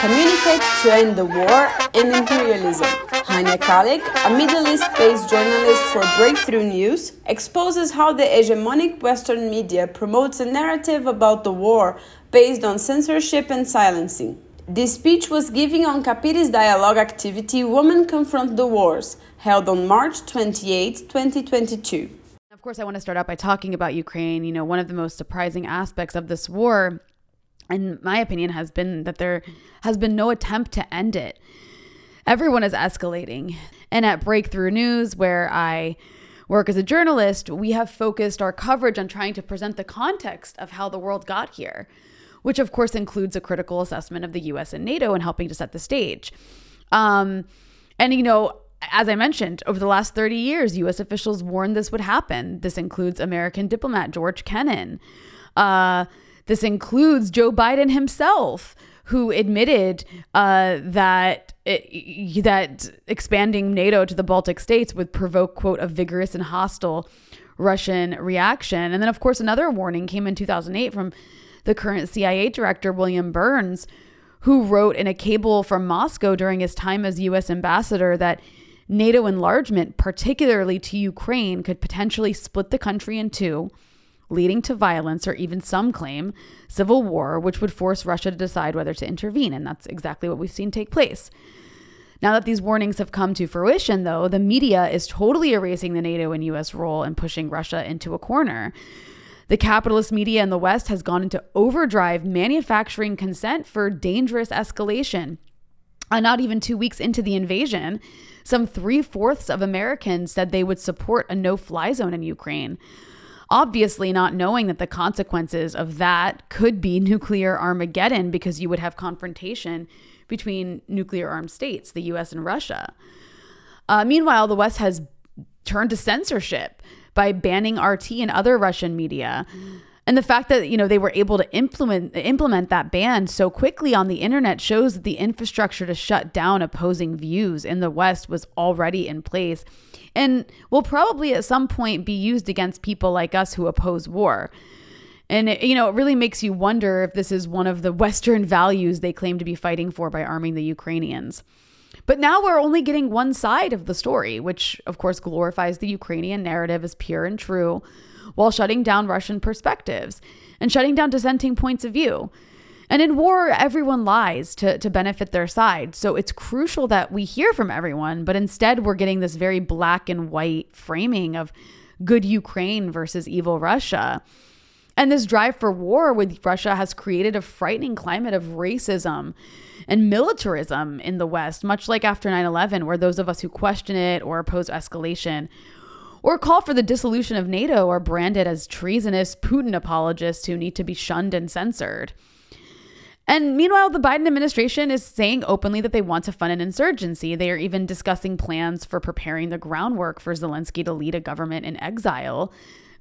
Communicate to end the war and imperialism. Rania Khalek, a Middle East based journalist for Breakthrough News, exposes how the hegemonic Western media promotes a narrative about the war based on censorship and silencing. This speech was given on Capit's dialogue activity Women Confront the Wars, held on March 28, 2022. Of course, I want to start out by talking about Ukraine. You know, one of the most surprising aspects of this war in my opinion, has been that there has been no attempt to end it. Everyone is escalating. And at Breakthrough News, where I work as a journalist, we have focused our coverage on trying to present the context of how the world got here, which of course includes a critical assessment of the US and NATO and helping to set the stage. Um, and, you know, as I mentioned, over the last 30 years, US officials warned this would happen. This includes American diplomat George Kennan. Uh, this includes Joe Biden himself, who admitted uh, that it, that expanding NATO to the Baltic states would provoke quote a vigorous and hostile Russian reaction. And then, of course, another warning came in 2008 from the current CIA director William Burns, who wrote in a cable from Moscow during his time as U.S. ambassador that NATO enlargement, particularly to Ukraine, could potentially split the country in two leading to violence or even some claim civil war, which would force Russia to decide whether to intervene. And that's exactly what we've seen take place. Now that these warnings have come to fruition, though, the media is totally erasing the NATO and US role and pushing Russia into a corner. The capitalist media in the West has gone into overdrive, manufacturing consent for dangerous escalation. And not even two weeks into the invasion, some three fourths of Americans said they would support a no fly zone in Ukraine obviously not knowing that the consequences of that could be nuclear Armageddon because you would have confrontation between nuclear armed states, the US and Russia. Uh, meanwhile, the West has turned to censorship by banning RT and other Russian media. And the fact that you know they were able to implement implement that ban so quickly on the internet shows that the infrastructure to shut down opposing views in the West was already in place and will probably at some point be used against people like us who oppose war. And it, you know, it really makes you wonder if this is one of the Western values they claim to be fighting for by arming the Ukrainians. But now we're only getting one side of the story, which of course glorifies the Ukrainian narrative as pure and true, while shutting down Russian perspectives and shutting down dissenting points of view. And in war, everyone lies to, to benefit their side. So it's crucial that we hear from everyone, but instead we're getting this very black and white framing of good Ukraine versus evil Russia. And this drive for war with Russia has created a frightening climate of racism and militarism in the West, much like after 9 11, where those of us who question it or oppose escalation or call for the dissolution of NATO are branded as treasonous Putin apologists who need to be shunned and censored. And meanwhile, the Biden administration is saying openly that they want to fund an insurgency. They are even discussing plans for preparing the groundwork for Zelensky to lead a government in exile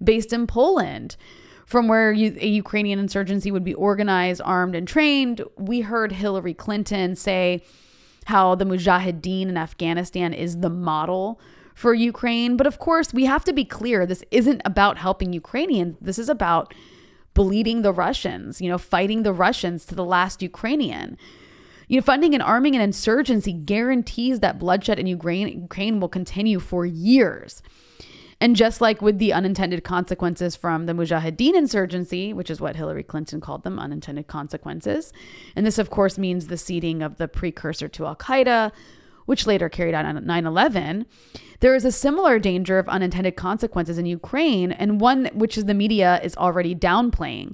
based in Poland. From where a Ukrainian insurgency would be organized, armed, and trained, we heard Hillary Clinton say how the Mujahideen in Afghanistan is the model for Ukraine. But of course, we have to be clear this isn't about helping Ukrainians. This is about bleeding the Russians, you know, fighting the Russians to the last Ukrainian. You know, funding and arming an insurgency guarantees that bloodshed in Ukraine, Ukraine will continue for years. And just like with the unintended consequences from the Mujahideen insurgency, which is what Hillary Clinton called them unintended consequences, and this, of course, means the seeding of the precursor to Al Qaeda, which later carried out on 9 11, there is a similar danger of unintended consequences in Ukraine, and one which is the media is already downplaying.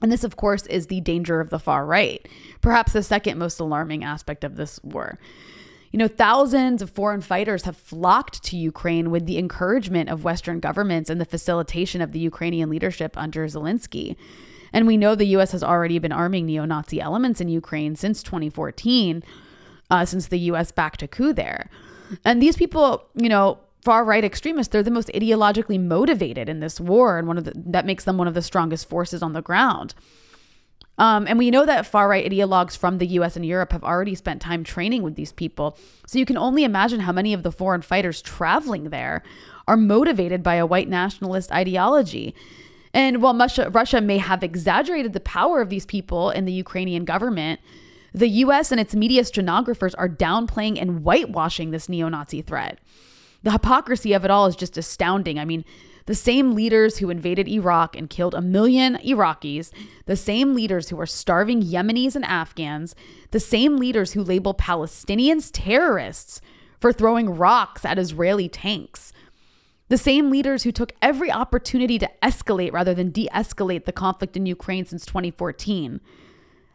And this, of course, is the danger of the far right, perhaps the second most alarming aspect of this war. You know, thousands of foreign fighters have flocked to Ukraine with the encouragement of Western governments and the facilitation of the Ukrainian leadership under Zelensky. And we know the US has already been arming neo Nazi elements in Ukraine since 2014, uh, since the US backed a coup there. And these people, you know, far right extremists, they're the most ideologically motivated in this war, and one of the, that makes them one of the strongest forces on the ground. Um, and we know that far right ideologues from the US and Europe have already spent time training with these people. So you can only imagine how many of the foreign fighters traveling there are motivated by a white nationalist ideology. And while Russia, Russia may have exaggerated the power of these people in the Ukrainian government, The US and its media stenographers are downplaying and whitewashing this neo Nazi threat. The hypocrisy of it all is just astounding. I mean, the same leaders who invaded Iraq and killed a million Iraqis, the same leaders who are starving Yemenis and Afghans, the same leaders who label Palestinians terrorists for throwing rocks at Israeli tanks. The same leaders who took every opportunity to escalate rather than de escalate the conflict in Ukraine since 2014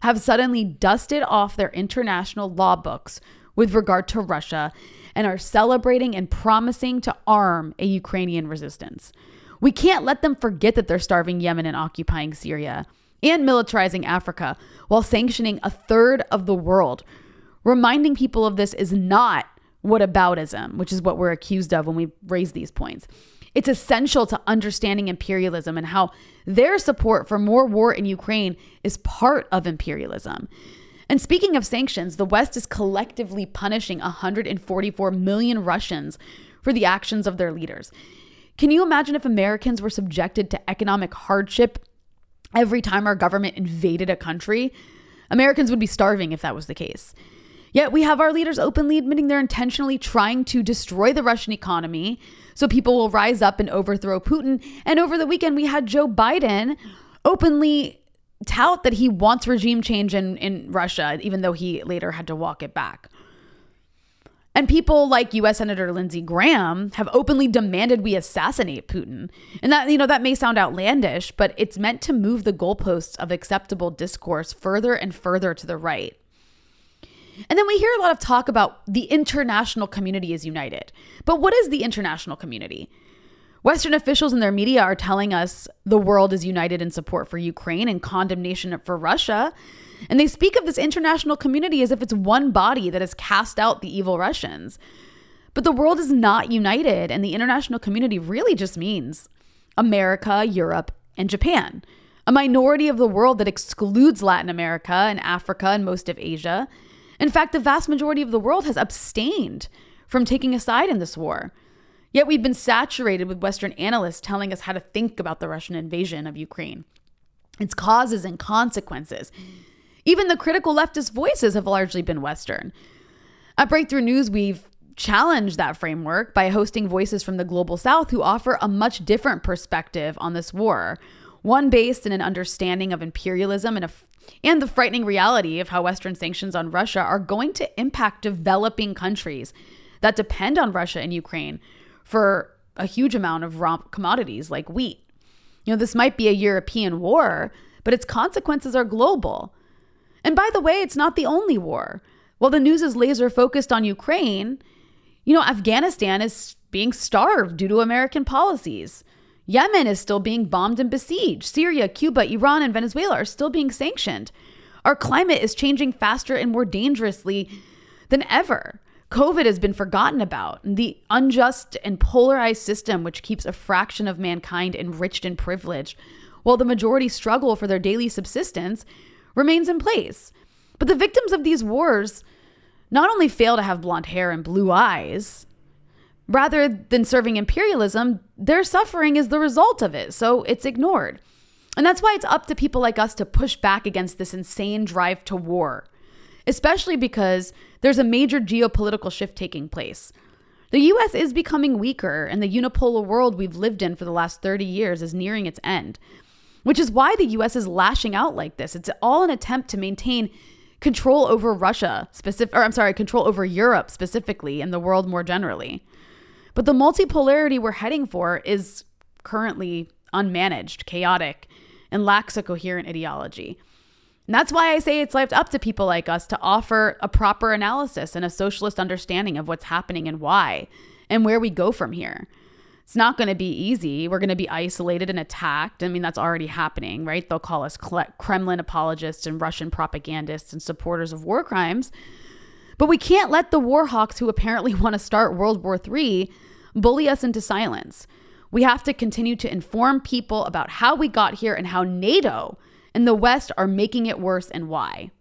have suddenly dusted off their international law books with regard to Russia and are celebrating and promising to arm a Ukrainian resistance. We can't let them forget that they're starving Yemen and occupying Syria and militarizing Africa while sanctioning a third of the world. Reminding people of this is not whataboutism, which is what we're accused of when we raise these points. It's essential to understanding imperialism and how their support for more war in Ukraine is part of imperialism. And speaking of sanctions, the West is collectively punishing 144 million Russians for the actions of their leaders. Can you imagine if Americans were subjected to economic hardship every time our government invaded a country? Americans would be starving if that was the case. Yet we have our leaders openly admitting they're intentionally trying to destroy the Russian economy so people will rise up and overthrow Putin. And over the weekend, we had Joe Biden openly tout that he wants regime change in, in Russia, even though he later had to walk it back. And people like US Senator Lindsey Graham have openly demanded we assassinate Putin. And that, you know, that may sound outlandish, but it's meant to move the goalposts of acceptable discourse further and further to the right. And then we hear a lot of talk about the international community is united. But what is the international community? Western officials and their media are telling us the world is united in support for Ukraine and condemnation for Russia. And they speak of this international community as if it's one body that has cast out the evil Russians. But the world is not united, and the international community really just means America, Europe, and Japan. A minority of the world that excludes Latin America and Africa and most of Asia. In fact, the vast majority of the world has abstained from taking a side in this war. Yet we've been saturated with Western analysts telling us how to think about the Russian invasion of Ukraine, its causes and consequences. Even the critical leftist voices have largely been Western. At Breakthrough News, we've challenged that framework by hosting voices from the global south who offer a much different perspective on this war, one based in an understanding of imperialism and, a, and the frightening reality of how Western sanctions on Russia are going to impact developing countries that depend on Russia and Ukraine for a huge amount of raw commodities like wheat. You know, this might be a European war, but its consequences are global. And by the way, it's not the only war. While the news is laser focused on Ukraine, you know, Afghanistan is being starved due to American policies. Yemen is still being bombed and besieged. Syria, Cuba, Iran, and Venezuela are still being sanctioned. Our climate is changing faster and more dangerously than ever. COVID has been forgotten about. The unjust and polarized system, which keeps a fraction of mankind enriched and privileged, while the majority struggle for their daily subsistence, remains in place. But the victims of these wars not only fail to have blonde hair and blue eyes, rather than serving imperialism, their suffering is the result of it, so it's ignored. And that's why it's up to people like us to push back against this insane drive to war especially because there's a major geopolitical shift taking place. The US is becoming weaker, and the unipolar world we've lived in for the last 30 years is nearing its end, which is why the US is lashing out like this. It's all an attempt to maintain control over Russia, specific, or I'm sorry, control over Europe specifically, and the world more generally. But the multipolarity we're heading for is currently unmanaged, chaotic, and lacks a coherent ideology. And that's why I say it's left up to people like us to offer a proper analysis and a socialist understanding of what's happening and why and where we go from here. It's not going to be easy. We're going to be isolated and attacked. I mean, that's already happening, right? They'll call us Kremlin apologists and Russian propagandists and supporters of war crimes. But we can't let the war hawks who apparently want to start World War III bully us into silence. We have to continue to inform people about how we got here and how NATO and the West are making it worse and why.